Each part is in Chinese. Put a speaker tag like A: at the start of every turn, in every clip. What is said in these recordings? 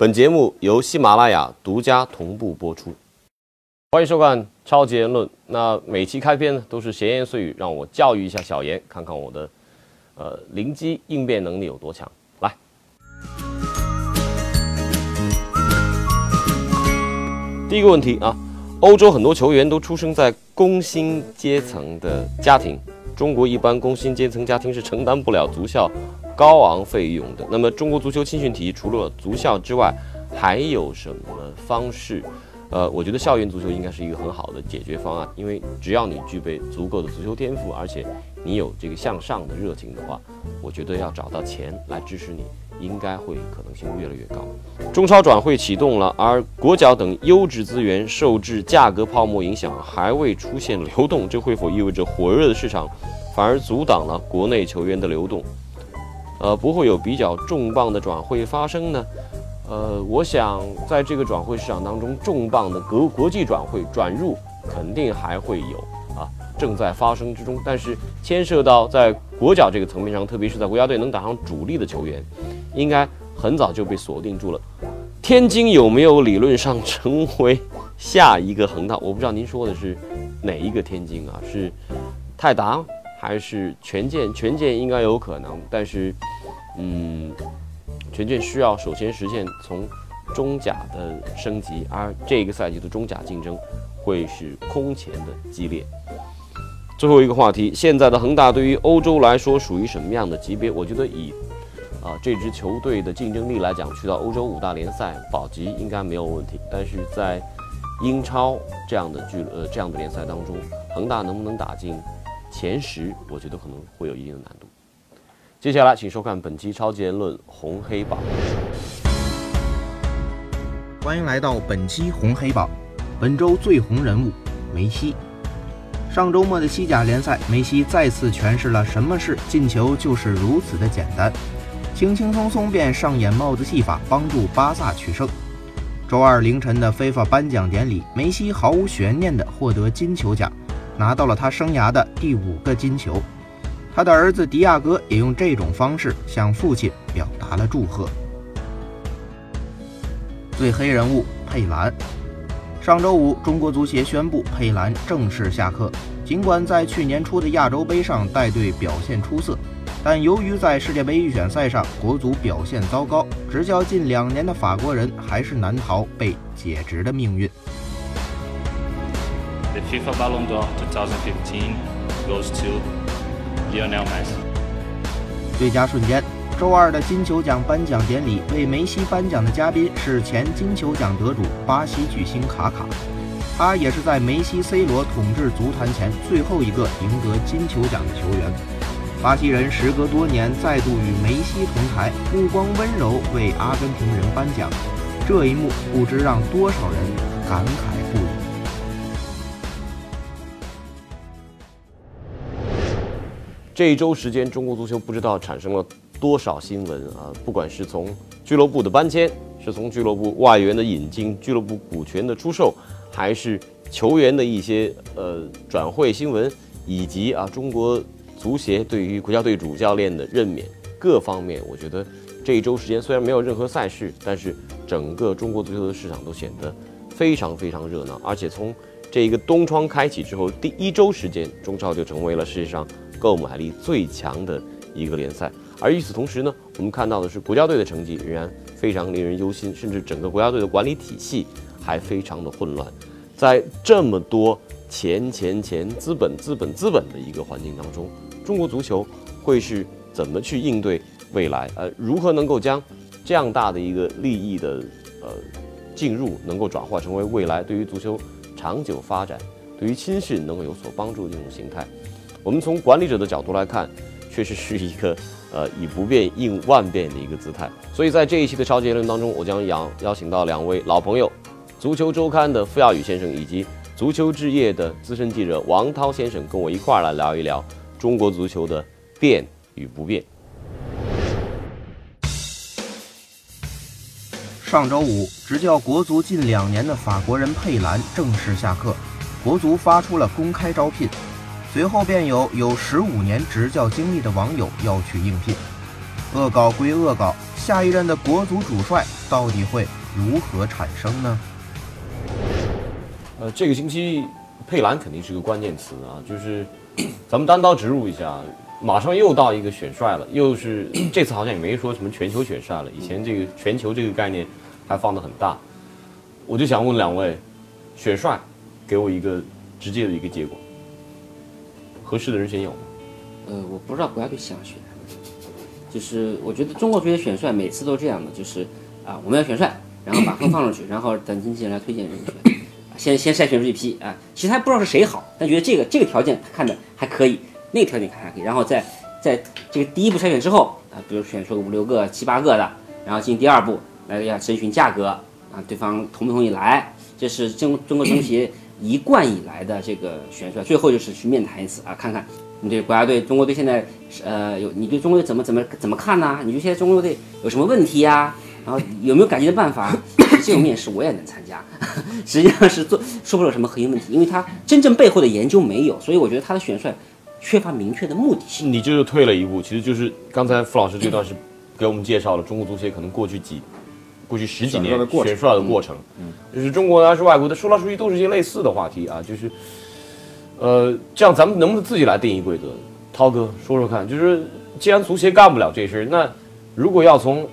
A: 本节目由喜马拉雅独家同步播出。欢迎收看《超级言论》。那每期开篇呢，都是闲言碎语，让我教育一下小严，看看我的呃灵机应变能力有多强。来，第一个问题啊，欧洲很多球员都出生在工薪阶层的家庭，中国一般工薪阶层家庭是承担不了足校。高昂费用的。那么，中国足球青训体系除了足校之外，还有什么方式？呃，我觉得校园足球应该是一个很好的解决方案，因为只要你具备足够的足球天赋，而且你有这个向上的热情的话，我觉得要找到钱来支持你，应该会可能性越来越高。中超转会启动了，而国脚等优质资源受制价格泡沫影响，还未出现流动，这会否意味着火热的市场反而阻挡了国内球员的流动？呃，不会有比较重磅的转会发生呢？呃，我想在这个转会市场当中，重磅的国国际转会转入肯定还会有啊，正在发生之中。但是牵涉到在国脚这个层面上，特别是在国家队能打上主力的球员，应该很早就被锁定住了。天津有没有理论上成为下一个恒大？我不知道您说的是哪一个天津啊？是泰达？还是权健，权健应该有可能，但是，嗯，权健需要首先实现从中甲的升级，而这个赛季的中甲竞争会是空前的激烈。最后一个话题，现在的恒大对于欧洲来说属于什么样的级别？我觉得以啊这支球队的竞争力来讲，去到欧洲五大联赛保级应该没有问题。但是在英超这样的俱呃这样的联赛当中，恒大能不能打进？前十，我觉得可能会有一定的难度。接下来，请收看本期超级言论红黑榜。
B: 欢迎来到本期红黑榜。本周最红人物梅西。上周末的西甲联赛，梅西再次诠释了什么是进球就是如此的简单，轻轻松松便上演帽子戏法，帮助巴萨取胜。周二凌晨的非法颁奖典礼，梅西毫无悬念地获得金球奖。拿到了他生涯的第五个金球，他的儿子迪亚哥也用这种方式向父亲表达了祝贺。最黑人物佩兰，上周五，中国足协宣布佩兰正式下课。尽管在去年初的亚洲杯上带队表现出色，但由于在世界杯预选赛上国足表现糟糕，执教近两年的法国人还是难逃被解职的命运。
C: FIFA Ballon d'Or 2015 goes to Lionel Messi。
B: 最佳瞬间，周二的金球奖颁奖典礼，为梅西颁奖的嘉宾是前金球奖得主巴西巨星卡卡，他也是在梅西、C 罗统治足坛前最后一个赢得金球奖的球员。巴西人时隔多年再度与梅西同台，目光温柔为阿根廷人颁奖，这一幕不知让多少人感慨
A: 这一周时间，中国足球不知道产生了多少新闻啊！不管是从俱乐部的搬迁，是从俱乐部外援的引进、俱乐部股权的出售，还是球员的一些呃转会新闻，以及啊中国足协对于国家队主教练的任免，各方面，我觉得这一周时间虽然没有任何赛事，但是整个中国足球的市场都显得非常非常热闹。而且从这一个冬窗开启之后，第一周时间，中超就成为了世界上。购买力最强的一个联赛，而与此同时呢，我们看到的是国家队的成绩仍然非常令人忧心，甚至整个国家队的管理体系还非常的混乱。在这么多钱钱钱、资本资本资本的一个环境当中，中国足球会是怎么去应对未来？呃，如何能够将这样大的一个利益的呃进入，能够转化成为未来对于足球长久发展、对于青训能够有所帮助的一种形态？我们从管理者的角度来看，确实是一个呃以不变应万变的一个姿态。所以在这一期的超级言论当中，我将邀邀请到两位老朋友，足球周刊的傅亚宇先生以及足球置业的资深记者王涛先生，跟我一块儿来聊一聊中国足球的变与不变。
B: 上周五，执教国足近两年的法国人佩兰正式下课，国足发出了公开招聘。随后便有有十五年执教经历的网友要去应聘，恶搞归恶搞，下一任的国足主帅到底会如何产生呢？
A: 呃，这个星期佩兰肯定是个关键词啊，就是 咱们单刀直入一下，马上又到一个选帅了，又是 这次好像也没说什么全球选帅了，以前这个全球这个概念还放得很大，我就想问两位，选帅，给我一个直接的一个结果，合适的人选有吗？
D: 呃，我不知道国家队想选什么，就是我觉得中国足协选帅每次都这样的，就是啊，我们要选帅，然后把风放上去，然后等经纪人来推荐人选，先先筛选出一批啊，其实还不知道是谁好，但觉得这个这个条件看着还可以，那个条件看还可以，然后在在这个第一步筛选之后啊，比如选出五六个、七八个的，然后进行第二步来要征询价格啊，对方同不同意来，这是中中国足协一贯以来的这个选帅，最后就是去面谈一次啊，看看你对国家队、中国队现在呃有你对中国队怎么怎么怎么看呢、你对现在中国队有什么问题呀、然后有没有改进的办法？这种面试我也能参加，实际上是做说不了什么核心问题，因为他真正背后的研究没有，所以我觉得他的选帅缺乏明确的目的性。
A: 你这就退了一步，其实就是刚才傅老师这段是给我们介绍了中国足协可能过去几、过去十几年
E: 选帅的过程
A: 选帅的过程，嗯，就是中国的还是外国的，说来说去都是一些类似的话题啊，就是，呃，这样咱们能不能自己来定义规则？涛哥说说看，就是既然足协干不了这事儿，那如果要从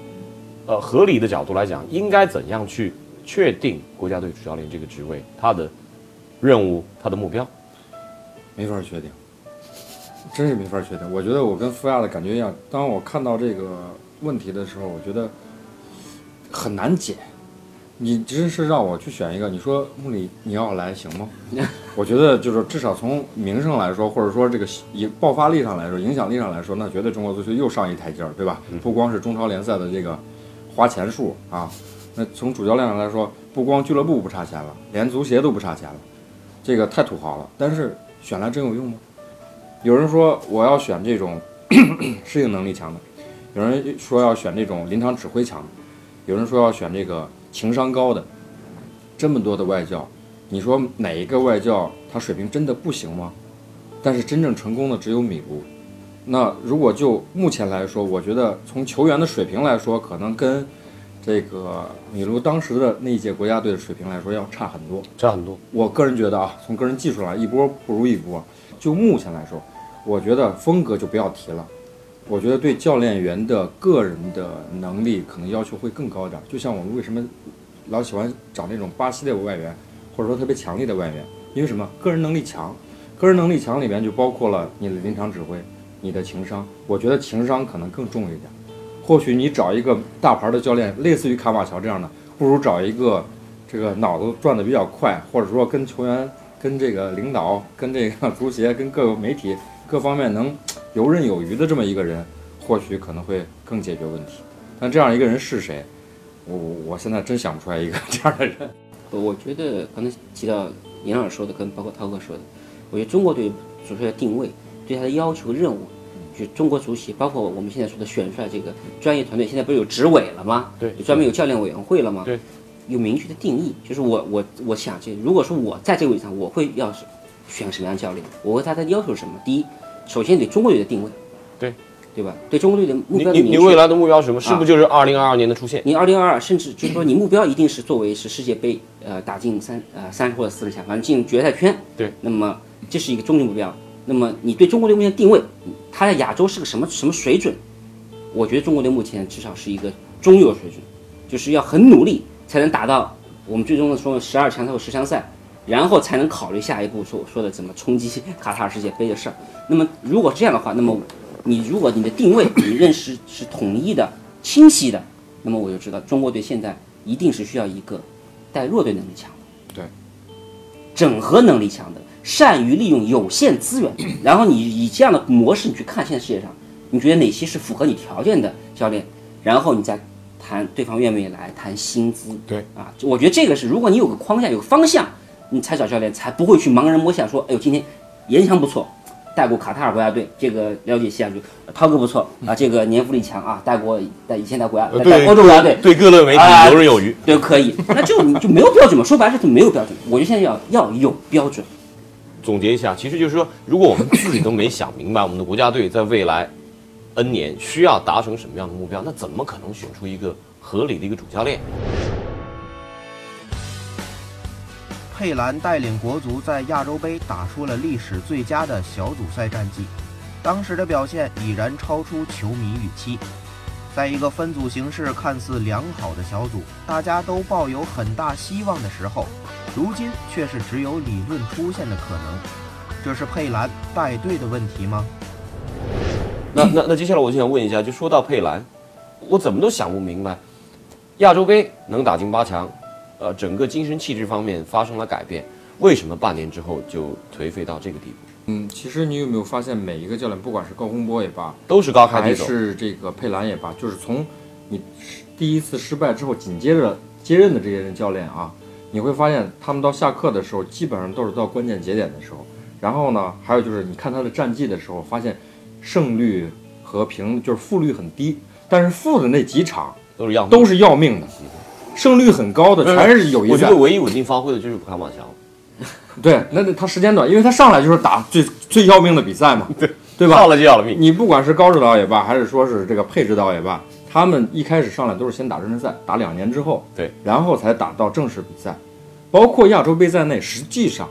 A: 呃合理的角度来讲，应该怎样去确定国家队主教练这个职位他的任务、他的目标？
E: 没法确定，真是没法确定。我觉得我跟富亚的感觉一样，当我看到这个问题的时候，我觉得很难解。你真是让我去选一个，你说穆里你要来行吗？我觉得就是至少从名声来说，或者说这个影爆发力上来说、影响力上来说，那绝对中国足球又上一台阶儿，对吧？不光是中超联赛的这个花钱数啊，那从主教练上来说，不光俱乐部不差钱了，连足协都不差钱了，这个太土豪了。但是选来真有用吗？有人说我要选这种 适应能力强的，有人说要选这种临场指挥强的，有人说要选这个情商高的。这么多的外教，你说哪一个外教他水平真的不行吗？但是真正成功的只有米卢。那如果就目前来说，我觉得从球员的水平来说，可能跟这个米卢当时的那一届国家队的水平来说要差很多。
A: 差很多。
E: 我个人觉得啊，从个人技术上，一波不如一波。就目前来说，我觉得风格就不要提了。我觉得对教练员的个人的能力可能要求会更高一点。就像我们为什么老喜欢找那种巴西的外援，或者说特别强力的外援，因为什么？个人能力强。个人能力强里面就包括了你的临场指挥、你的情商。我觉得情商可能更重一点。或许你找一个大牌的教练，类似于卡马乔这样的，不如找一个这个脑子转的比较快，或者说跟球员、跟这个领导、跟这个足协、跟各个媒体各方面能游刃有余的这么一个人，或许可能会更解决问题。但这样一个人是谁？我我我现在真想不出来一个 这样的人。
D: 我觉得刚才提到严老师说的，跟包括涛哥说的，我觉得中国队主帅的定位，对他的要求任务，就中国足协，包括我们现在说的选帅这个专业团队，现在不是有执委了吗？
A: 对
D: 有专门有教练委员会了吗？
A: 对，
D: 有明确的定义。就是我我我想这，如果说我在这个位置上，我会要是选什么样的教练？我和他的要求是什么？第一，首先对中国队的定位，
A: 对
D: 对吧？对中国队的目标。
A: 你你未来的目标是什么？是不是就是二零二二年的出现？
D: 你二零二二，甚至就是说你目标一定是作为是世界杯，呃，打进三呃三十或者四十强，反正进决赛圈。
A: 对。
D: 那么这是一个终极目标。那么你对中国队目前定位，它在亚洲是个什么什么水准？我觉得中国队目前至少是一个中游水准，就是要很努力才能达到我们最终的说十二强赛或十强赛，然后才能考虑下一步说说的怎么冲击卡塔尔世界杯的事儿。那么如果是这样的话，那么你如果你的定位你认识是统一的、清晰的，那么我就知道中国队现在一定是需要一个带弱队能力强的，
E: 对，
D: 整合能力强的，善于利用有限资源，然后你以这样的模式你去看现在世界上，你觉得哪些是符合你条件的教练，然后你再谈对方愿不愿意来谈薪资，
A: 对。
D: 啊，我觉得这个是如果你有个框架有个方向，你才找教练，才不会去盲人摸象说，哎呦今天严强不错。带过卡塔尔国家队，这个了解西亚就涛哥不错啊，这个年富力强啊，带过带以前带国家带带欧洲国家队，
A: 对各类媒体
D: 啊
A: 游刃有余。
D: 对，可以，那就就没有标准嘛。说白了就没有标准。我觉得现在要要有标准。
A: 总结一下，其实就是说，如果我们自己都没想明白，我们的国家队在未来 N 年需要达成什么样的目标，那怎么可能选出一个合理的一个主教练？
B: 佩兰带领国足在亚洲杯打出了历史最佳的小组赛战绩，当时的表现已然超出球迷预期。在一个分组形势看似良好的小组，大家都抱有很大希望的时候，如今却是只有理论出现的可能。这是佩兰带队的问题吗？
A: 那那那接下来我就想问一下，就说到佩兰，我怎么都想不明白，亚洲杯能打进八强，呃，整个精神气质方面发生了改变，为什么半年之后就颓废到这个地步？
E: 嗯，其实你有没有发现，每一个教练，不管是高洪波也罢，
A: 都是高开低走。
E: 还是这个佩兰也罢，就是从你第一次失败之后，紧接着接任的这些人教练啊，你会发现他们到下课的时候，基本上都是到关键节点的时候。然后呢，还有就是你看他的战绩的时候，发现胜率和平就是负率很低，但是负的那几场
A: 都是要
E: 都是要命的，胜率很高的全是友谊赛
A: 我觉得。唯一稳定发挥的就是卡马乔。
E: 对，那那他时间短，因为他上来就是打最最要命的比赛嘛，对对吧？
A: 上了就要了命。
E: 你不管是高指导也罢，还是说是这个配指导也罢，他们一开始上来都是先打热身赛，打两年之后，
A: 对，
E: 然后才打到正式比赛，包括亚洲杯在内，实际上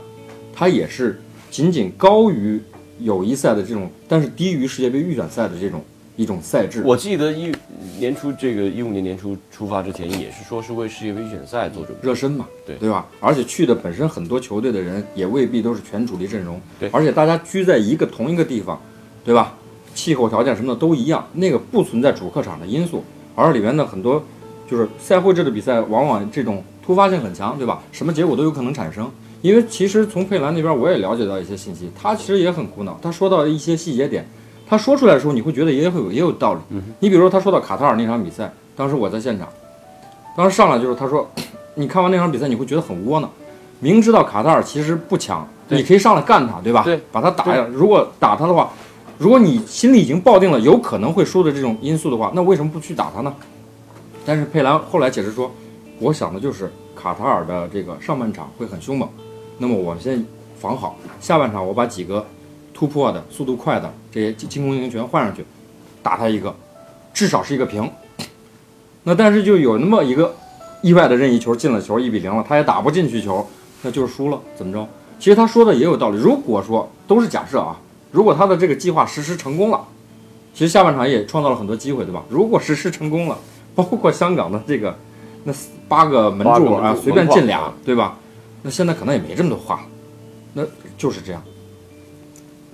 E: 他也是仅仅高于友谊赛的这种，但是低于世界杯预选赛的这种一种赛制。
A: 我记得一年初这个一五年年初出发之前，也是说是为世界杯预选赛做准备。
E: 热身嘛，
A: 对
E: 对吧？而且去的本身很多球队的人也未必都是全主力阵容，
A: 对
E: 而且大家居在一个同一个地方，对吧？气候条件什么的都一样，那个不存在主客场的因素，而里面的很多就是赛会制的比赛，往往这种突发性很强，对吧？什么结果都有可能产生。因为其实从佩兰那边我也了解到一些信息，他其实也很苦恼，他说到一些细节点，他说出来的时候，你会觉得也会有也有道理。你比如说他说到卡塔尔那场比赛，当时我在现场，当时上来就是他说，你看完那场比赛你会觉得很窝囊，明知道卡塔尔其实不强，你可以上来干他，对吧？
A: 对，
E: 把他打下。如果打他的话，如果你心里已经抱定了有可能会输的这种因素的话，那为什么不去打他呢？但是佩兰后来解释说，我想的就是卡塔尔的这个上半场会很凶猛，那么我先防好，下半场我把几个突破的、速度快的这些进攻型全换上去，打他一个，至少是一个平。那但是就有那么一个意外的任意球进了球，一比零了，他也打不进去球，那就是输了，怎么着？其实他说的也有道理。如果说都是假设啊，如果他的这个计划实施成功了，其实下半场也创造了很多机会，对吧？如果实施成功了，包括香港的这个那八个门
A: 柱
E: 啊，随便进俩，对吧？那现在可能也没这么多话，那就是这样。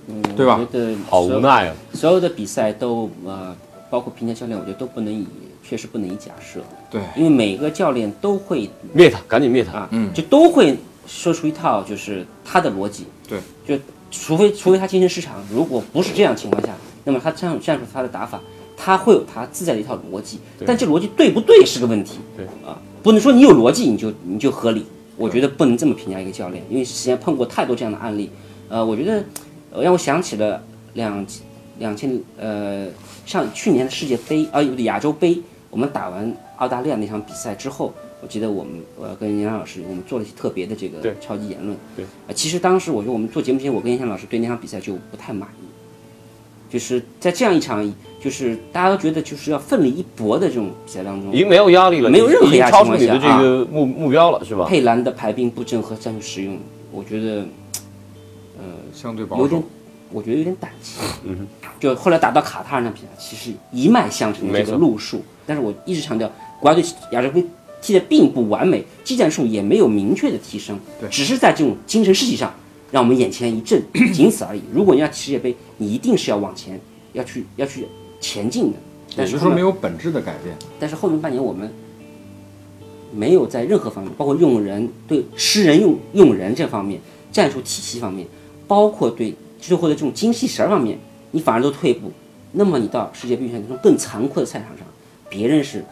D: 嗯，
E: 对吧？
D: 我觉得
A: 好无奈啊！
D: 所有的比赛都呃，包括评价教练，我觉得都不能以，确实不能以假设，
E: 对，
D: 因为每个教练都会
A: 灭他，赶紧灭他！
D: 啊，
E: 嗯。
D: 就都会说出一套就是他的逻辑，
E: 对，
D: 就除非除非他精神失常，如果不是这样情况下，那么他这样这样他的打法，他会有他自在的一套逻辑，
A: 对。
D: 但这逻辑对不对是个问题，
A: 对。
D: 啊，不能说你有逻辑你就你就合理，我觉得不能这么评价一个教练，因为之前碰过太多这样的案例，呃，我觉得呃让我想起了两两千呃上去年的世界杯啊，亚洲杯，我们打完澳大利亚那场比赛之后，我记得我们呃跟严老师我们做了一些特别的这个
A: 对
D: 超级言论。
A: 对
D: 呃，其实当时我觉得我们做节目之前，我跟严翔老师对那场比赛就不太满意，就是在这样一场就是大家都觉得就是要奋力一搏的这种比赛当中
A: 已，经没有压力了，
D: 没有任何压力
A: 超出你的这个目目标了，是吧？
D: 佩兰的排兵布阵和战术使用，我觉得
E: 相对保守
D: 有点。，我觉得有点胆怯。
A: 嗯
D: 就后来打到卡塔尔那比赛，其实一脉相承的这个路数，但是我一直强调，国家队亚洲杯踢的并不完美，技战术也没有明确的提升，
E: 对
D: 只是在这种精神士气上让我们眼前一震，仅此而已。如果你要踢世界杯，你一定是要往前，要去要去前进的。但
E: 也就是说没有本质的改变。
D: 但是后面半年我们没有在任何方面，包括用人对诗人用用人这方面、战术体系方面，包括对最后的这种精气神儿方面，你反而都退步。那么你到世界杯预选这种更残酷的赛场上，别人是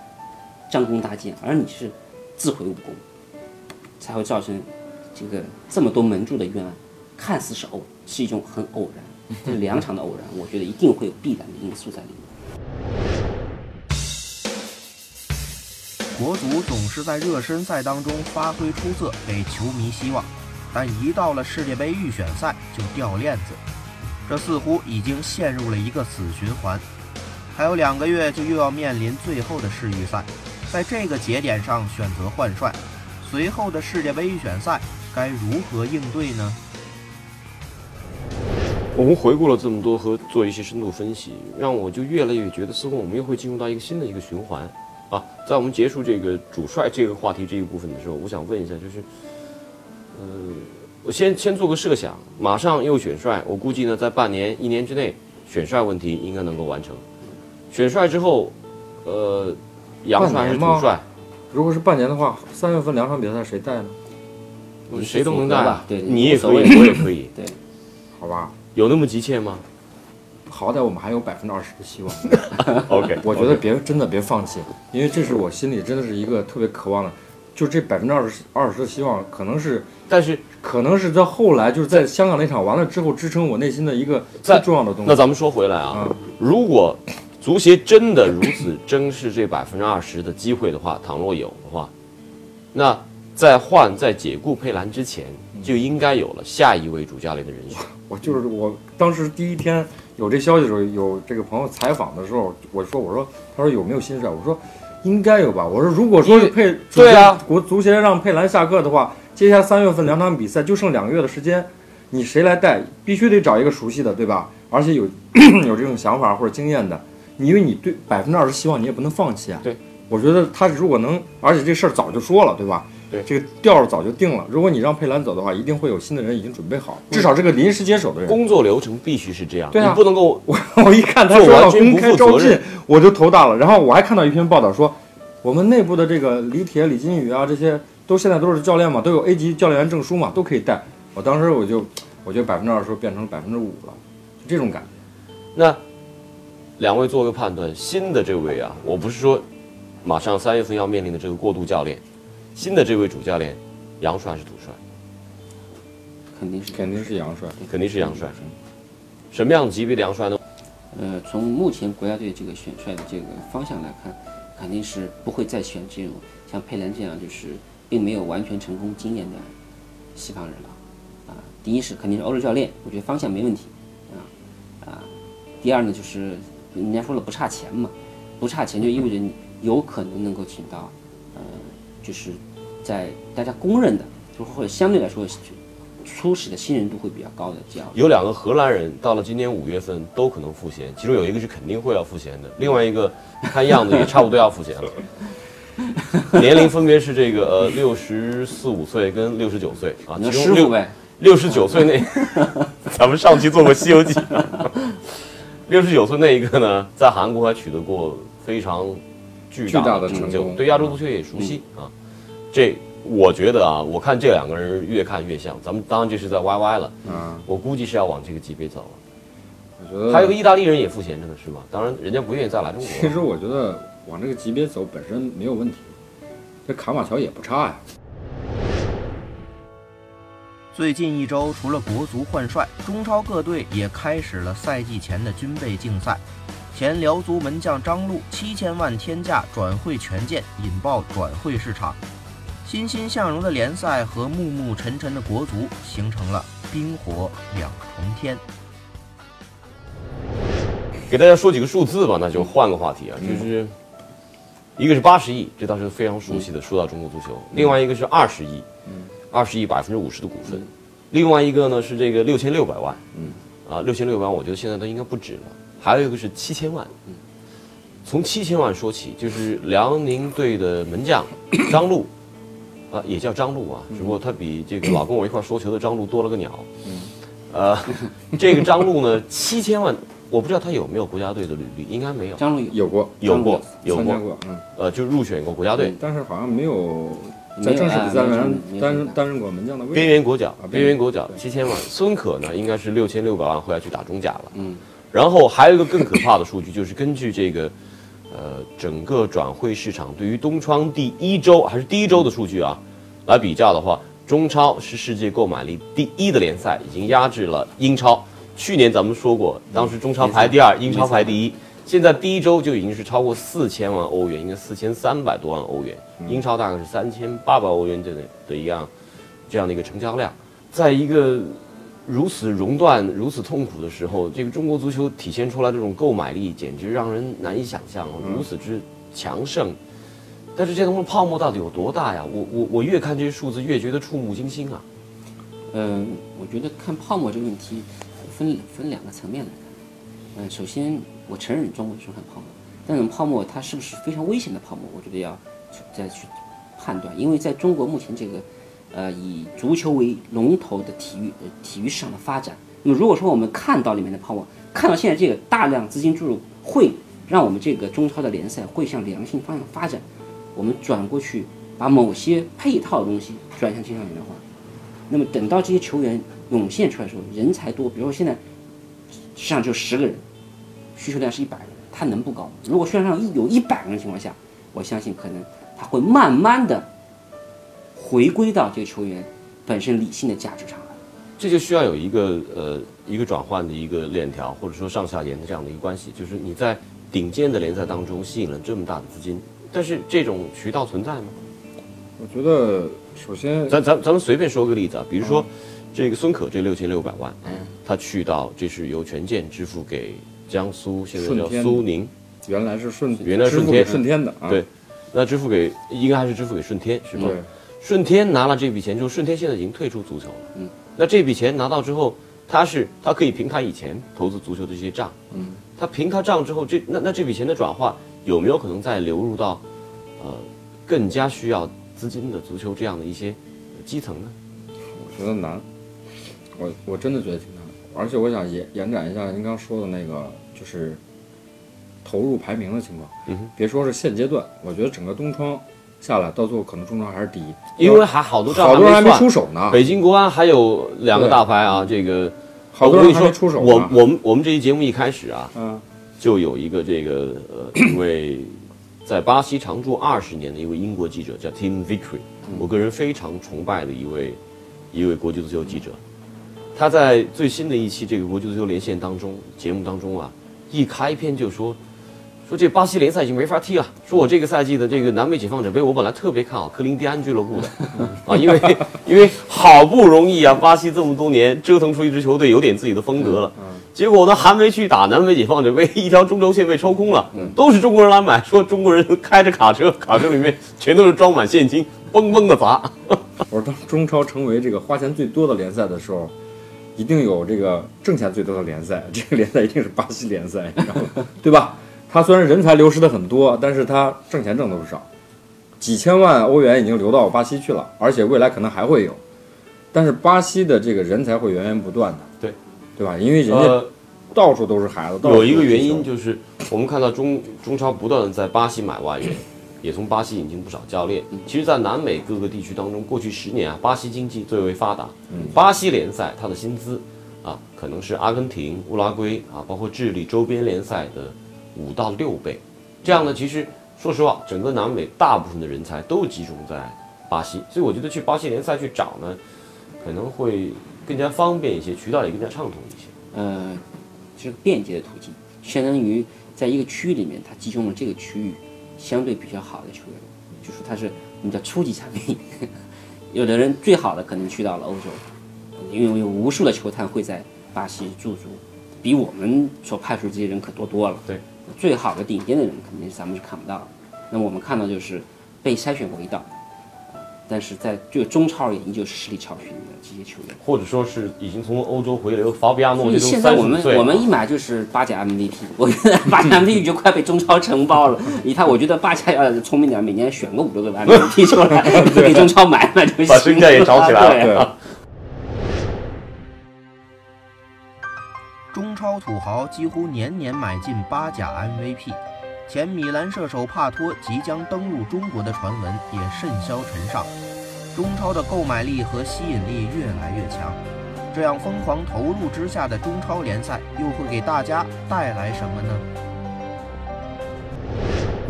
D: 张弓搭箭，而你是自毁武功，才会造成这个这么多门柱的冤案。看似是偶，是一种很偶然，这两场的偶然，我觉得一定会有必然的因素在里面。
B: 国足总是在热身赛当中发挥出色，给球迷希望，但一到了世界杯预选赛就掉链子，这似乎已经陷入了一个死循环。还有两个月就又要面临最后的世预赛，在这个节点上选择换帅，随后的世界杯预选赛该如何应对呢？
A: 我们回顾了这么多和做一些深度分析，让我就越来越觉得，似乎我们又会进入到一个新的一个循环。啊，在我们结束这个主帅这个话题这一部分的时候，我想问一下，就是，呃，我先先做个设想，马上又选帅，我估计呢，在半年一年之内，选帅问题应该能够完成。选帅之后，呃，杨帅还是主帅？
E: 如果是半年的话，三月份两场比赛谁带呢？
A: 谁都能带
D: 吧？对，
A: 你也可以，我 也可以。
D: 对，
E: 好吧。
A: 有那么急切吗？
E: 好歹我们还有百分之二十的希望。
A: OK，
E: 我觉得别真的别放弃，因为这是我心里真的是一个特别渴望的，就这百分之二十二十的希望，可能是，
A: 但是
E: 可能是在后来就是在香港那场完了之后支撑我内心的一个最重要的东西。
A: 那咱们说回来啊，如果足协真的如此珍视这百分之二十的机会的话，倘若有的话，那在换在解雇佩兰之前，就应该有了下一位主教练的人选。
E: 我就是我当时第一天。有这消息的时候，有这个朋友采访的时候，我说：“我说，他说有没有新帅？我说应该有吧。我说如果说是佩
A: 对啊，
E: 国足协让佩兰下课的话，接下来三月份两场比赛就剩两个月的时间，你谁来带？必须得找一个熟悉的，对吧？而且有 有这种想法或者经验的，你因为你对百分之二十希望你也不能放弃啊。
A: 对，
E: 我觉得他如果能，而且这事儿早就说了，对吧？”
A: 对，
E: 这个调早就定了。如果你让佩兰走的话，一定会有新的人已经准备好，至少这个临时接手的人。
A: 工作流程必须是这样，
E: 对
A: 啊，你不能够。
E: 我我一看他说要公开招进，我就头大了。然后我还看到一篇报道说，我们内部的这个李铁、李金宇啊，这些都现在都是教练嘛，都有 A 级教练员证书嘛，都可以带。我当时我就，我觉得百分之二十变成百分之五了，就这种感觉。
A: 那两位做个判断，新的这位啊，我不是说马上三月份要面临的这个过渡教练。新的这位主教练，杨帅还是土帅？
D: 肯定是
E: 肯定是杨帅，
A: 肯定是杨帅。什么样级别的杨帅呢？
D: 呃，从目前国家队这个选帅的这个方向来看，肯定是不会再选这种像佩兰这样就是并没有完全成功经验的西方人了。啊，第一是肯定是欧洲教练，我觉得方向没问题。啊啊，第二呢就是人家说了不差钱嘛，不差钱就意味着你有可能能够请到。就是在大家公认的，就或者相对来说初始的信任度会比较高的这样。
A: 有两个荷兰人到了今年五月份都可能复闲，其中有一个是肯定会要复闲的，另外一个看样子也差不多要复闲了。年龄分别是这个呃六十四五岁跟六十九岁啊，其中六六十九岁那，咱们上期做过《西游记》，六十九岁那一个呢，在韩国还取得过非常。巨大的成就，对亚洲足球也熟悉啊。这我觉得啊，我看这两个人越看越像。咱们当然这是在 YY 了，嗯，我估计是要往这个级别走了。
E: 我觉得
A: 还有个意大利人也赋闲着呢，是吧？当然人家不愿意再来中国。
E: 其实我觉得往这个级别走本身没有问题，这卡马乔也不差呀。
B: 最近一周，除了国足换帅，中超各队也开始了赛季前的军备竞赛。前辽足门将张路七千万天价转会权健，引爆转会市场。欣欣向荣的联赛和暮暮沉沉的国足形成了冰火两重天。
A: 给大家说几个数字吧，那就换个话题啊，就是一个是八十亿，这倒是非常熟悉的。说到中国足球，另外一个是二十亿，二十亿百分之五十的股份，另外一个呢是这个六千六百万，嗯，啊，六千六百万，我觉得现在都应该不止了。还有一个是七千万，从七千万说起，就是辽宁队的门将张路，啊，也叫张路啊，只不过他比这个老跟我一块说球的张路多了个鸟。呃，这个张路呢，七千万，我不知道他有没有国家队的履历，应该没有。
D: 张路
E: 有过，
A: 有过，有
E: 过，
A: 嗯，呃，就入选过国家队，
E: 但是好像没有在正式比赛中担任担任过门将的位置。
A: 边缘国脚，边缘国脚，七千万。孙可呢，应该是六千六百万后来去打中甲了。嗯。然后还有一个更可怕的数据，就是根据这个，呃，整个转会市场对于东窗第一周还是第一周的数据啊，来比较的话，中超是世界购买力第一的联赛，已经压制了英超。去年咱们说过，当时中超排第二，英超排第一。现在第一周就已经是超过四千万欧元，应该四千三百多万欧元，英超大概是三千八百欧元这的的一样，这样的一个成交量，在一个如此熔断、如此痛苦的时候，这个中国足球体现出来这种购买力，简直让人难以想象，如此之强盛。但是这东西泡沫到底有多大呀？我我我越看这些数字，越觉得触目惊心啊！
D: 嗯，我觉得看泡沫这个问题，分分两个层面来看。嗯，首先我承认中国出现泡沫，但这种泡沫它是不是非常危险的泡沫，我觉得要再去判断。因为在中国目前这个，呃，以足球为龙头的体育呃体育市场的发展，那么如果说我们看到里面的泡沫，看到现在这个大量资金注入，会让我们这个中超的联赛会向良性方向发展。我们转过去把某些配套的东西转向青少年的话，那么等到这些球员涌现出来的时候，人才多，比如说现在市场只有十个人，需求量是一百个人，它能不高吗？如果市场上一有一百个人的情况下，我相信可能它会慢慢的回归到这个球员本身理性的价值上来。
A: 这就需要有一个呃一个转换的一个链条，或者说上下沿的这样的一个关系，就是你在顶尖的联赛当中吸引了这么大的资金，但是这种渠道存在吗？
E: 我觉得首先
A: 咱咱咱们随便说个例子啊，比如说这个孙可这六千六百万，嗯他去到这是由权健支付给江苏现在叫苏宁，
E: 原来是顺
A: 原来
E: 支付给
A: 顺天
E: 顺天的啊，
A: 对，那支付给应该还是支付给顺天是吧？
E: 对
A: 顺天拿了这笔钱之后，顺天现在已经退出足球了。
D: 嗯，
A: 那这笔钱拿到之后，他是他可以凭他以前投资足球的这些账，
E: 嗯，
A: 他凭他账之后，这那那这笔钱的转化有没有可能再流入到，呃，更加需要资金的足球这样的一些呃基层呢？
E: 我觉得难，我我真的觉得挺难，而且我想延延展一下您刚说的那个，就是投入排名的情况。
A: 嗯哼
E: 别说是现阶段，我觉得整个东窗下来，到最后可能中超还是第一，
A: 因为还好多账
E: 好多人还没出手呢。
A: 北京国安还有两个大牌啊，这个
E: 好多人还没出手
A: 我我们我们这期节目一开始啊，
E: 嗯，
A: 就有一个这个呃，一位在巴西常驻二十年的一位英国记者叫 Tim Vickery，我个人非常崇拜的一位一位国际足球记者。他在最新的一期这个国际足球连线当中节目当中啊，一开篇就说说这巴西联赛已经没法踢了，说我这个赛季的这个南美解放者杯我本来特别看好克林蒂安俱乐部的啊，因为 因为好不容易啊，巴西这么多年折腾出一支球队有点自己的风格了。结果呢，还没去打南美解放者杯，一条中轴线被抽空了，都是中国人来买，说中国人开着卡车，卡车里面全都是装满现金，嘣嘣的砸。
E: 我说当中超成为这个花钱最多的联赛的时候，一定有这个挣钱最多的联赛，这个联赛一定是巴西联赛，你知道吗？对吧？它虽然人才流失的很多，但是他挣钱挣的不少，几千万欧元已经流到巴西去了，而且未来可能还会有。但是巴西的这个人才会源源不断的，
A: 对
E: 对吧？因为人家
A: 呃，
E: 到处都是孩子，到处
A: 有一个原因就是，我们看到中中超不断的在巴西买外援，也从巴西引进不少教练。其实，在南美各个地区当中，过去十年啊，巴西经济最为发达。巴西联赛它的薪资啊，可能是阿根廷、乌拉圭啊，包括智利周边联赛的五到六倍。这样呢，其实说实话，整个南美大部分的人才都集中在巴西，所以我觉得去巴西联赛去找呢，可能会更加方便一些，渠道也更加畅通一些。
D: 呃，是个便捷的途径，相当于在一个区域里面，它集中了这个区域相对比较好的球员，就是它是我们叫初级产品。有的人最好的可能去到了欧洲，因为有无数的球探会在巴西驻足，比我们所派出这些人可多多了。
A: 对，
D: 最好的顶尖的人肯定是咱们是看不到的。那么我们看到就是被筛选过一道，但是在这个中超而言，依旧是实力超群的这些球员。
A: 或者说是已经从欧洲回流法比亚诺
D: 现在我们我们一买就是巴甲 MVP，我觉得巴甲 MVP 就快被中超承包了。你看，我觉得巴甲要聪明点，每年选个五六个 MVP 出来，给中超买买就行了，
A: 把身价也炒起来了
B: 土豪几乎年年买进巴甲 MVP，前米兰射手帕托即将登陆中国的传闻也甚嚣尘上。中超的购买力和吸引力越来越强，这样疯狂投入之下的中超联赛又会给大家带来什么呢？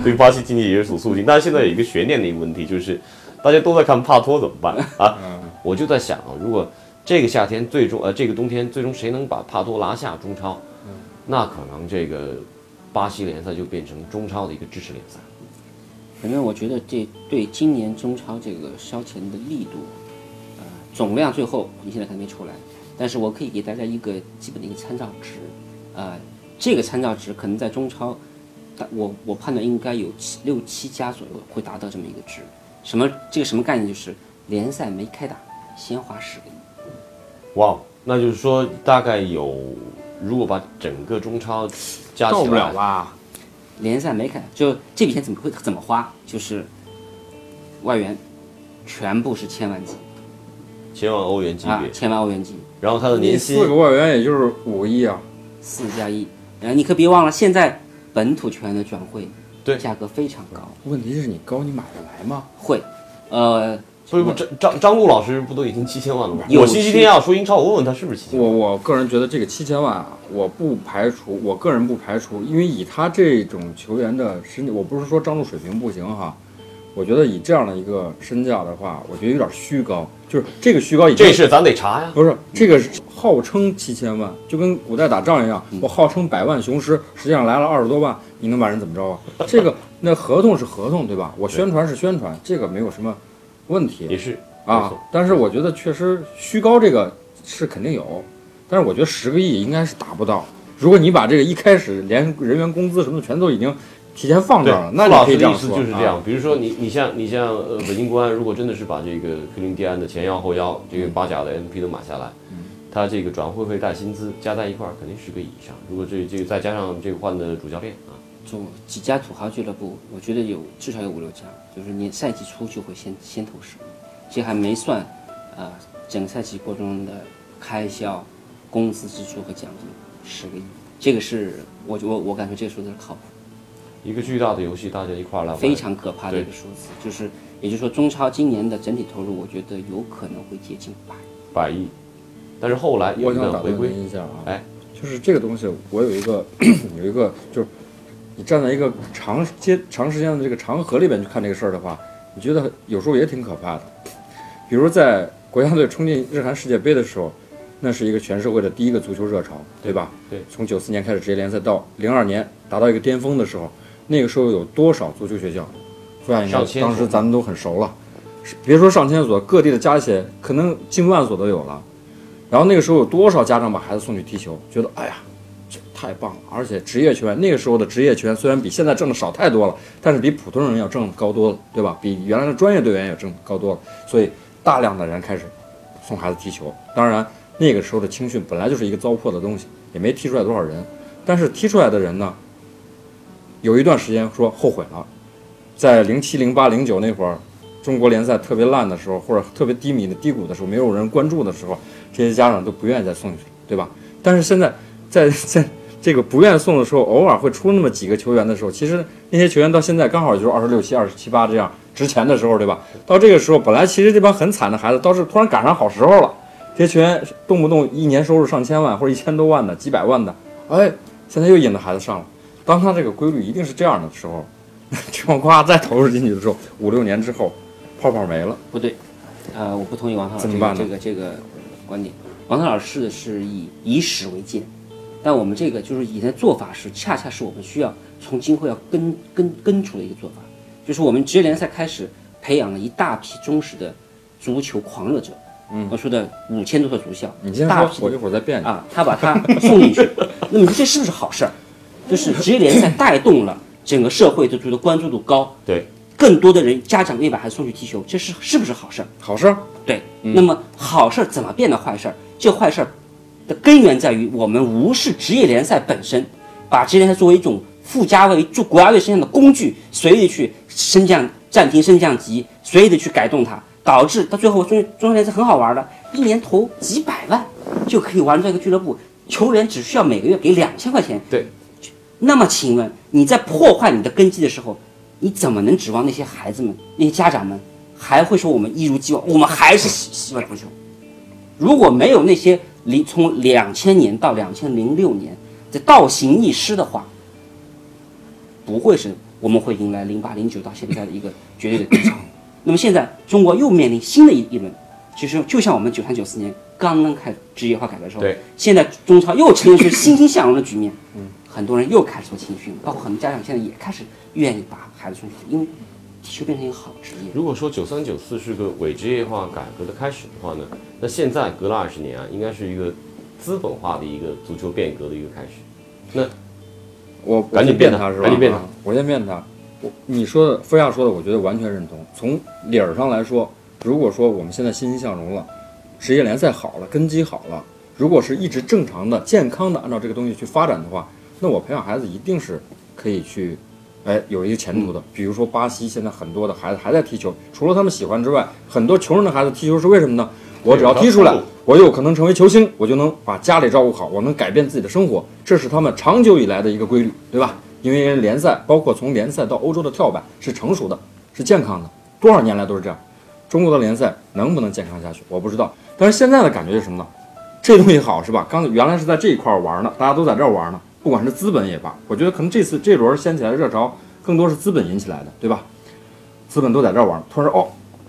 A: 对巴西经济也有所促进。但是现在有一个悬念的一个问题，就是大家都在看帕托怎么办啊？我就在想啊，如果这个夏天最终呃这个冬天最终谁能把帕托拿下中超，那可能这个巴西联赛就变成中超的一个支持联赛。
D: 反正我觉得这对今年中超这个烧钱的力度，呃，总量最后你现在还没出来，但是我可以给大家一个基本的一个参照值，呃，这个参照值可能在中超，我我判断应该有七六七家左右会达到这么一个值。什么这个什么概念？就是联赛没开打，先花十个亿。
A: 哇，那就是说大概有，如果把整个中超加起来，
E: 到不了吧？
D: 联赛没开，就这笔钱怎么会怎么花？就是外援全部是千万级
A: 千万欧元级
D: 啊，
A: 别，
D: 千万欧元级，
A: 然后他的年薪
E: 四个外援也就是五个亿啊。
D: 四加一。然后你可别忘了，现在本土球员的转会
A: 对
D: 价格非常高，
E: 问题是你高，你买得来吗？
D: 会，呃，
A: 不是不张张张璐老师不都已经七千万了吗？
D: 有
A: 我星期天要说英超，我问问他是不是七千
E: 我
A: 万。
E: 我我个人觉得这个七千万啊，我不排除，我个人不排除，因为以他这种球员的身价，我不是说张璐水平不行哈，我觉得以这样的一个身价的话，我觉得有点虚高，就是这个虚高已经
A: 这事咱得查呀。
E: 不是这个号称七千万，就跟古代打仗一样，我号称百万雄师，实际上来了二十多万，你能把人怎么着啊？这个那合同是合同对吧？我宣传是宣传，这个没有什么问题。
A: 也是
E: 啊，但是我觉得确实虚高这个是肯定有，但是我觉得十个亿应该是达不到。如果你把这个一开始连人员工资什么的全都已经提前放这儿了，，那
A: 老师的意思。就是这样。
E: 啊
A: 比如说你你像你像呃北京国安，如果真的是把这个克林蒂安的前腰后腰这个巴甲的 MP 都买下来，
E: 嗯
A: 他这个转会费带薪资加在一块儿肯定十个亿以上。如果这这个再加上这个换的主教练啊，
D: 就几家土豪俱乐部，我觉得有至少有五六家，就是你赛季初就会先先投十个亿，这还没算，呃，整个赛季过程中的开销、工资支出和奖金十个亿，这个是我我我感觉这个数字是靠谱，
A: 一个巨大的游戏，大家一块来玩，
D: 非常可怕的一个数字，就是也就是说中超今年的整体投入，我觉得有可能会接近百。
A: 百亿。但是后来有一
E: 我想打断一下啊，
A: 哎，
E: 就是这个东西，我有一个 有一个，就是你站在一个长阶长时间的这个长河里边去看这个事儿的话，你觉得有时候也挺可怕的。比如在国家队冲进日韩世界杯的时候，那是一个全社会的第一个足球热潮，对吧？
A: 对
E: 从九四年开始职业联赛到零二年达到一个巅峰的时候，那个时候有多少足球学校？傅亚应该
A: 上千所
E: 当时咱们都很熟了，别说上千所，各地的加起来可能近万所都有了。然后那个时候有多少家长把孩子送去踢球，觉得哎呀，这太棒了！而且职业球员那个时候的职业球员虽然比现在挣的少太多了，但是比普通人要挣得高多了，对吧？比原来的专业队员也挣高多了。所以大量的人开始送孩子踢球。当然，那个时候的青训本来就是一个糟粕的东西，也没踢出来多少人。但是踢出来的人呢，有一段时间说后悔了，在零七、零八、零九那会儿，中国联赛特别烂的时候，或者特别低迷的低谷的时候，没有人关注的时候，这些家长都不愿意再送去，对吧？但是现在在在 这个不愿意送的时候，偶尔会出那么几个球员的时候，其实那些球员到现在刚好就是二十六七、二十七八这样值钱的时候，对吧？到这个时候，本来其实这帮很惨的孩子，倒是突然赶上好时候了。这些球员动不动一年收入上千万或者一千多万的、几百万的，哎，现在又引着孩子上了。当他这个规律一定是这样的时候，这帮夸再投入进去的时候，五六年之后，泡泡没了。
D: 不对，呃，我不同意王涛老师这个这个这个观点。王涛老师是以以史为鉴，但我们这个就是以前做法是，恰恰是我们需要从今后要根根根除的一个做法，就是我们职业联赛开始培养了一大批忠实的足球狂热者。嗯，我说的五千多所足校，
E: 你先说我一会儿再辩你。
D: 啊，他把他送进去，那么这是不是好事儿？就是职业联赛带动了整个社会对足球的关注度高，
A: 对，
D: 更多的人家长愿意把孩子送去踢球，这是是不是好事儿？
E: 好事儿，
D: 对，那么好事儿怎么变得坏事儿？这坏事儿的根源在于我们无视职业联赛本身，把职业联赛作为一种附加为驻国家队身上的工具，随意去升降、暂停升降级，随意的去改动它，导致到最后中中超联赛很好玩的，一年投几百万就可以玩这个俱乐部，球员只需要每个月给两千块钱。
A: 对，
D: 那么请问你在破坏你的根基的时候，你怎么能指望那些孩子们、那些家长们还会说我们一如既往，我们还是喜喜欢足球？如果没有那些零从两千年到两千零六年这倒行逆施的话，不会是我们会迎来零八零九到现在的一个绝对的低潮。那么现在中国又面临新的一一轮，其实就像我们九三九四年刚刚开始职业化改革的时候，
A: 对，
D: 现在中超又呈现出欣欣向荣的局面，嗯，很多人又开始做青训，包括很多家长现在也开始愿意把孩子送去，因为踢球变成一个好职业。
A: 如果说九三九四是个伪职业化改革的开始的话呢，那现在隔了二十年啊，应该是一个资本化的一个足球变革的一个开始。那
E: 我
A: 赶紧变他
E: 是吧？
A: 赶紧变他
E: 啊我先变他。我你说的菲亚说的，我觉得完全认同。从理儿上来说，如果说我们现在欣欣向荣了，职业联赛好了，根基好了，如果是一直正常的、健康的按照这个东西去发展的话，那我培养孩子一定是可以去，哎，有一个前途的。比如说巴西现在很多的孩子还在踢球，除了他们喜欢之外，很多穷人的孩子踢球是为什么呢？我只要踢出来我有可能成为球星，我就能把家里照顾好，我能改变自己的生活，这是他们长久以来的一个规律，对吧？因为联赛，包括从联赛到欧洲的跳板是成熟的，是健康的，多少年来都是这样。中国的联赛能不能健康下去，我不知道。但是现在的感觉是什么呢？这东西好是吧？刚原来是在这一块玩呢，大家都在这儿玩呢，不管是资本也罢，我觉得可能这次这轮掀起来的热潮更多是资本引起来的，对吧？资本都在这儿玩，突然说哦，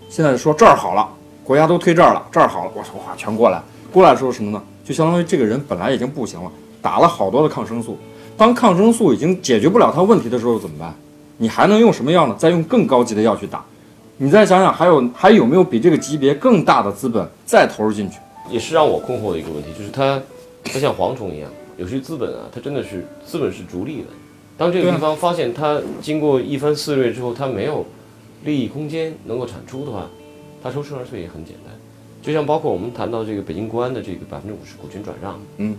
E: 现在说这儿好了，国家都推这儿了，这儿好了，我说哇，全过来，过来的时候什么呢？就相当于这个人本来已经不行了，打了好多的抗生素，当抗生素已经解决不了他问题的时候怎么办？你还能用什么药呢？再用更高级的药去打。你再想想，还有还有没有比这个级别更大的资本再投入进去？
A: 也是让我困惑的一个问题，就是它，它像蝗虫一样，有些资本啊，它真的是资本是逐利的。当这个地方发现它经过一番肆虐之后，它没有利益空间能够产出的话，它收生而退也很简单。就像包括我们谈到这个北京国安的这个百分之五十股权转让，
E: 嗯，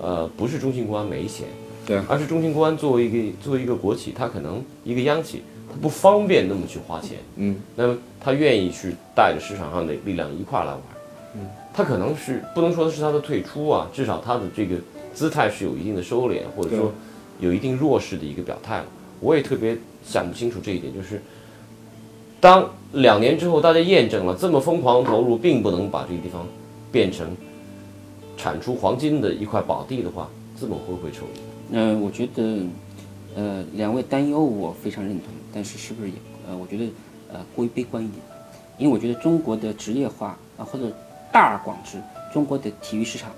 A: 呃，不是中信国安没钱，
E: 对
A: 而是中信国安作为一个作为一个国企，它可能一个央企，它不方便那么去花钱，
E: 嗯，
A: 那么他愿意去带着市场上的力量一块儿来玩，嗯，他可能是不能说的是他的退出啊，至少他的这个姿态是有一定的收敛，或者说有一定弱势的一个表态了。我也特别想不清楚这一点，就是当两年之后大家验证了这么疯狂投入并不能把这个地方变成产出黄金的一块宝地的话，资本会不会抽离？
D: 呃，我觉得，呃，两位担忧我非常认同，但是是不是也呃，我觉得呃过于悲观一点，因为我觉得中国的职业化啊、或者大而广之，中国的体育市场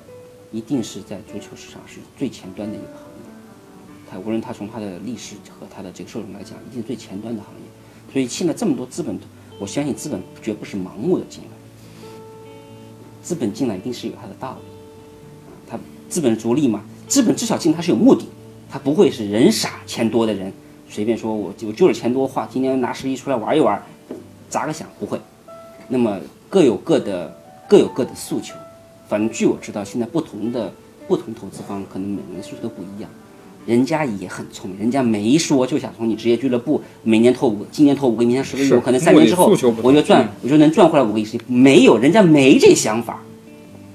D: 一定是在足球市场是最前端的一个行业，它无论它从它的历史和它的这个受众来讲，一定最前端的行业，所以现在这么多资本，我相信资本绝不是盲目的进来，资本进来一定是有它的道理。他资本逐利嘛，资本至少进它是有目的，他不会是人傻钱多的人随便说我我就是钱多话，今天拿十亿出来玩一玩，砸个响不会。那么各有各的各有各的诉求，反正据我知道，现在不同的不同投资方可能每个人诉求都不一样。人家也很聪明，人家没说就想从你职业俱乐部每年投五个，今年投五个，明年十个亿，
E: 是
D: 我可能三年之后我就赚
E: 嗯，
D: 我就能赚回来五个亿。没有，人家没这想法，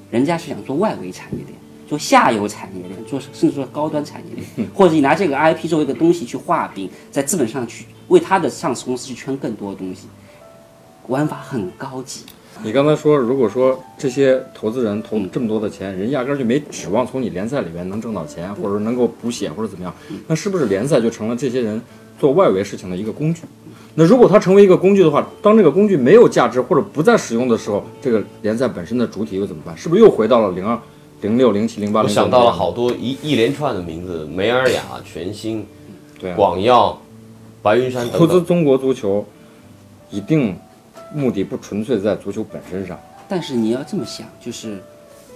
D: 人家是想做外围产业链，做下游产业链，做甚至说高端产业链，或者你拿这个 IP 作为一个东西去画饼，在资本上去为他的上市公司去圈更多的东西，玩法很高级。
E: 你刚才说，如果说这些投资人投这么多的钱，人压根儿就没指望从你联赛里面能挣到钱，或者能够补血或者怎么样，那是不是联赛就成了这些人做外围事情的一个工具？那如果它成为一个工具的话，当这个工具没有价值或者不再使用的时候，这个联赛本身的主体又怎么办？是不是又回到了零二、零六、零七、零八？
A: 我想到了好多一一连串的名字，梅尔雅、全新、
E: 对啊
A: 广药、白云山
E: 投
A: 等投。
E: 资中国足球，一定目的不纯粹在足球本身上。
D: 但是你要这么想，就是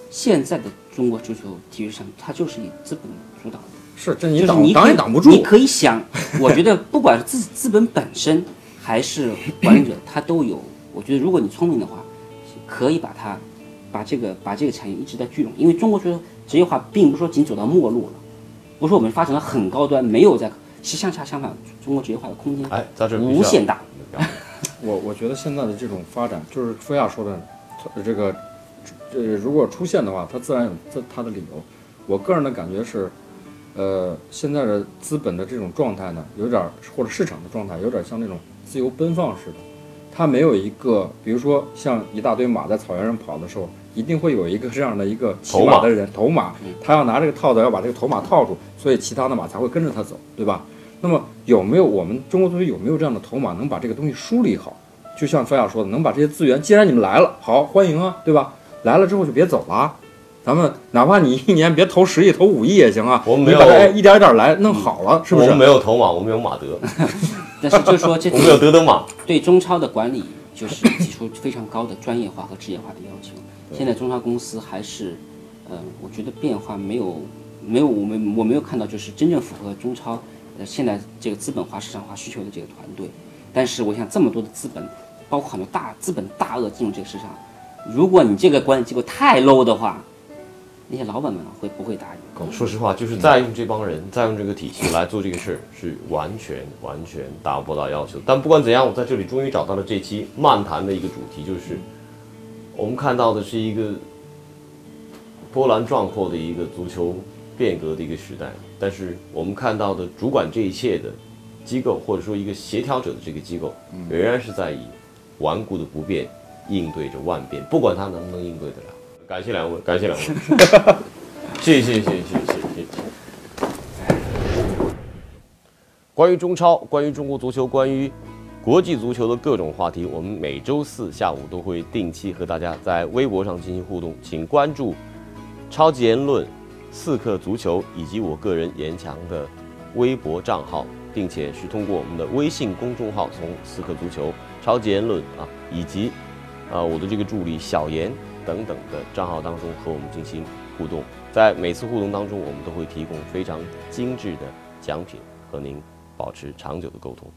D: 现在的中国足球体育上，它就是以资本主导的。
E: 是，这你挡
D: 你
E: 挡也挡不住。
D: 你可以想，我觉得不管是资 资本本身还是管理者，他都有。我觉得如果你聪明的话，可以把它把这个把这个产业一直在聚拢，因为中国足球职业化并不是说仅走到末路了，不是说我们发展到很高端，没有在，其实向下相反，中国职业化的空间无限大。
E: 我我觉得现在的这种发展，就是菲亚说的，呃这个，这如果出现的话，它自然有它它的理由。我个人的感觉是，呃，现在的资本的这种状态呢，有点儿或者市场的状态，有点像那种自由奔放似的。它没有一个，比如说像一大堆马在草原上跑的时候，一定会有一个这样的一个骑
A: 头马
E: 马的人，头马，他要拿这个套子要把这个头马套住，所以其他的马才会跟着他走，对吧？那么有没有我们中国足球有没有这样的头马，能把这个东西梳理好？就像菲亚说的，能把这些资源，既然你们来了，好欢迎啊，对吧？来了之后就别走了啊，咱们哪怕你一年别投十亿，投五亿也行啊，
A: 我们没有
E: 你把它哎一点一点来弄好了，是不是
A: 我们？没有投马，我们有马德，
D: 但是就是说这
A: 我们有德德马。
D: 对中超的管理就是提出非常高的专业化和职业化的要求。现在中超公司还是，呃，我觉得变化没有没有我们我没有看到就是真正符合中超呃现在这个资本化市场化需求的这个团队。但是我想这么多的资本，包括很多大资本大鳄进入这个市场，如果你这个管理机构太 low 的话，那些老板们会不会答应？
A: 说实话，就是再用这帮人，再用这个体系来做这个事儿，是完全完全达不到要求。但不管怎样，我在这里终于找到了这期漫谈的一个主题，就是我们看到的是一个波澜壮阔的一个足球变革的一个时代，但是我们看到的主管这一切的机构，或者说一个协调者的这个机构，仍然是在以顽固的不变应对着万变，不管他能不能应对得了。感谢两位，感谢两位，谢谢谢谢谢谢谢谢。关于中超，关于中国足球，关于国际足球的各种话题，我们每周四下午都会定期和大家在微博上进行互动，请关注“超级言论”、“刺客足球”以及我个人严强的微博账号，并且是通过我们的微信公众号，从“刺客足球”、“超级言论”啊，以及啊我的这个助理小严。等等的账号当中和我们进行互动，在每次互动当中，我们都会提供非常精致的奖品和您保持长久的沟通。